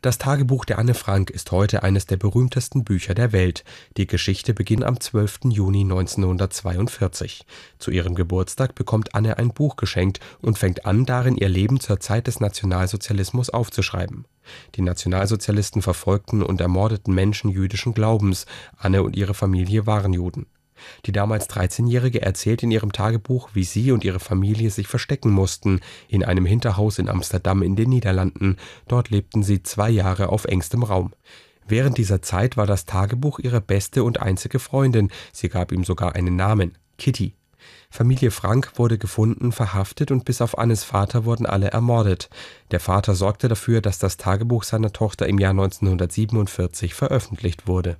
Das Tagebuch der Anne Frank ist heute eines der berühmtesten Bücher der Welt. Die Geschichte beginnt am 12. Juni 1942. Zu ihrem Geburtstag bekommt Anne ein Buch geschenkt und fängt an, darin ihr Leben zur Zeit des Nationalsozialismus aufzuschreiben. Die Nationalsozialisten verfolgten und ermordeten Menschen jüdischen Glaubens. Anne und ihre Familie waren Juden. Die damals 13-Jährige erzählt in ihrem Tagebuch, wie sie und ihre Familie sich verstecken mussten, in einem Hinterhaus in Amsterdam in den Niederlanden. Dort lebten sie zwei Jahre auf engstem Raum. Während dieser Zeit war das Tagebuch ihre beste und einzige Freundin. Sie gab ihm sogar einen Namen, Kitty. Familie Frank wurde gefunden, verhaftet und bis auf Annes Vater wurden alle ermordet. Der Vater sorgte dafür, dass das Tagebuch seiner Tochter im Jahr 1947 veröffentlicht wurde